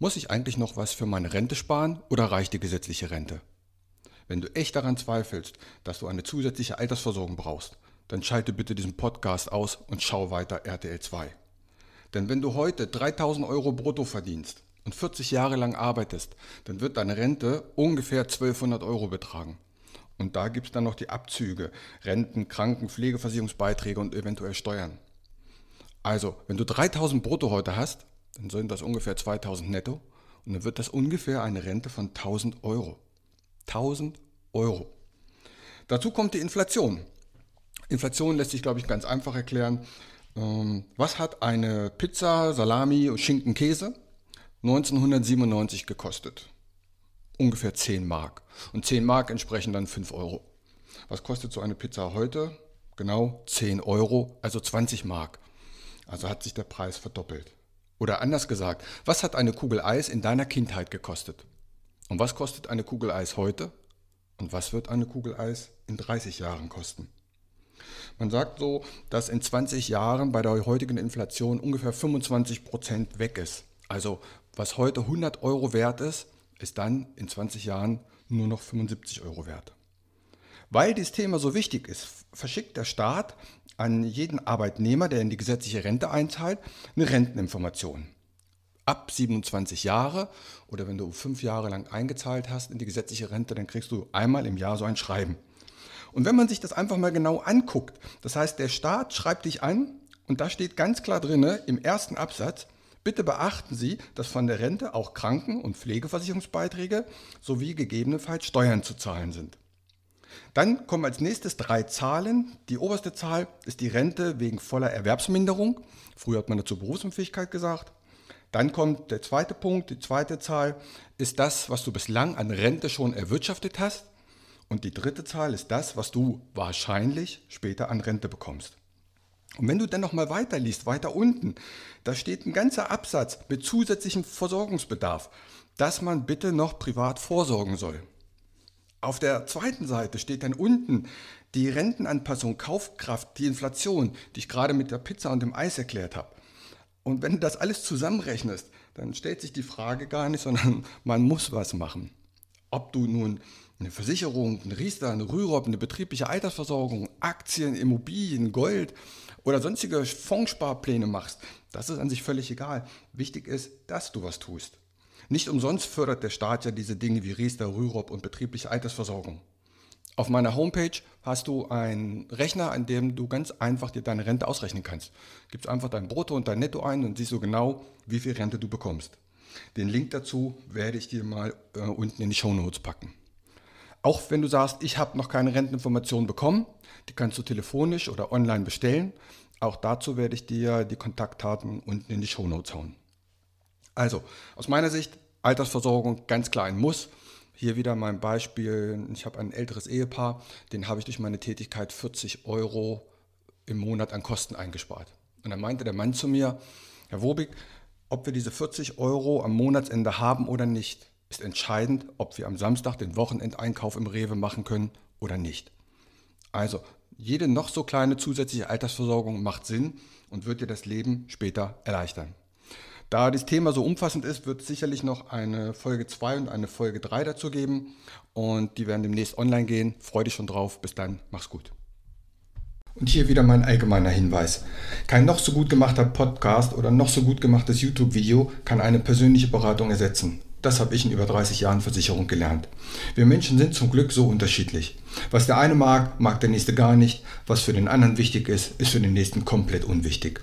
Muss ich eigentlich noch was für meine Rente sparen oder reicht die gesetzliche Rente? Wenn du echt daran zweifelst, dass du eine zusätzliche Altersversorgung brauchst, dann schalte bitte diesen Podcast aus und schau weiter RTL 2. Denn wenn du heute 3000 Euro brutto verdienst und 40 Jahre lang arbeitest, dann wird deine Rente ungefähr 1200 Euro betragen. Und da gibt es dann noch die Abzüge, Renten, Kranken, Pflegeversicherungsbeiträge und eventuell Steuern. Also, wenn du 3000 brutto heute hast, dann sind das ungefähr 2000 netto und dann wird das ungefähr eine Rente von 1000 Euro. 1000 Euro. Dazu kommt die Inflation. Inflation lässt sich, glaube ich, ganz einfach erklären. Ähm, was hat eine Pizza, Salami und Schinken, Käse 1997 gekostet? Ungefähr 10 Mark. Und 10 Mark entsprechen dann 5 Euro. Was kostet so eine Pizza heute? Genau 10 Euro, also 20 Mark. Also hat sich der Preis verdoppelt. Oder anders gesagt, was hat eine Kugel Eis in deiner Kindheit gekostet? Und was kostet eine Kugel Eis heute? Und was wird eine Kugel Eis in 30 Jahren kosten? Man sagt so, dass in 20 Jahren bei der heutigen Inflation ungefähr 25 Prozent weg ist. Also was heute 100 Euro wert ist, ist dann in 20 Jahren nur noch 75 Euro wert. Weil dieses Thema so wichtig ist, verschickt der Staat an jeden Arbeitnehmer, der in die gesetzliche Rente einzahlt, eine Renteninformation. Ab 27 Jahre oder wenn du fünf Jahre lang eingezahlt hast in die gesetzliche Rente, dann kriegst du einmal im Jahr so ein Schreiben. Und wenn man sich das einfach mal genau anguckt, das heißt, der Staat schreibt dich an und da steht ganz klar drin im ersten Absatz, bitte beachten Sie, dass von der Rente auch Kranken- und Pflegeversicherungsbeiträge sowie gegebenenfalls Steuern zu zahlen sind. Dann kommen als nächstes drei Zahlen. Die oberste Zahl ist die Rente wegen voller Erwerbsminderung. Früher hat man dazu Berufsunfähigkeit gesagt. Dann kommt der zweite Punkt, die zweite Zahl ist das, was du bislang an Rente schon erwirtschaftet hast. Und die dritte Zahl ist das, was du wahrscheinlich später an Rente bekommst. Und wenn du dann noch mal weiter liest, weiter unten, da steht ein ganzer Absatz mit zusätzlichem Versorgungsbedarf, dass man bitte noch privat vorsorgen soll. Auf der zweiten Seite steht dann unten die Rentenanpassung, Kaufkraft, die Inflation, die ich gerade mit der Pizza und dem Eis erklärt habe. Und wenn du das alles zusammenrechnest, dann stellt sich die Frage gar nicht, sondern man muss was machen. Ob du nun eine Versicherung, eine Riester, eine Rürup, eine betriebliche Altersversorgung, Aktien, Immobilien, Gold oder sonstige Fondssparpläne machst, das ist an sich völlig egal. Wichtig ist, dass du was tust. Nicht umsonst fördert der Staat ja diese Dinge wie Riester, Rürup und betriebliche Altersversorgung. Auf meiner Homepage hast du einen Rechner, an dem du ganz einfach dir deine Rente ausrechnen kannst. Gibst einfach dein Brutto und dein Netto ein und siehst so genau, wie viel Rente du bekommst. Den Link dazu werde ich dir mal äh, unten in die Show Notes packen. Auch wenn du sagst, ich habe noch keine Renteninformationen bekommen, die kannst du telefonisch oder online bestellen. Auch dazu werde ich dir die Kontaktdaten unten in die Show Notes hauen. Also, aus meiner Sicht, Altersversorgung ganz klar ein Muss. Hier wieder mein Beispiel. Ich habe ein älteres Ehepaar, den habe ich durch meine Tätigkeit 40 Euro im Monat an Kosten eingespart. Und dann meinte der Mann zu mir, Herr Wobig, ob wir diese 40 Euro am Monatsende haben oder nicht, ist entscheidend, ob wir am Samstag den Wochenendeinkauf im Rewe machen können oder nicht. Also, jede noch so kleine zusätzliche Altersversorgung macht Sinn und wird dir das Leben später erleichtern. Da das Thema so umfassend ist, wird es sicherlich noch eine Folge 2 und eine Folge 3 dazu geben. Und die werden demnächst online gehen. Freue dich schon drauf. Bis dann. Mach's gut. Und hier wieder mein allgemeiner Hinweis. Kein noch so gut gemachter Podcast oder noch so gut gemachtes YouTube-Video kann eine persönliche Beratung ersetzen. Das habe ich in über 30 Jahren Versicherung gelernt. Wir Menschen sind zum Glück so unterschiedlich. Was der eine mag, mag der nächste gar nicht. Was für den anderen wichtig ist, ist für den nächsten komplett unwichtig.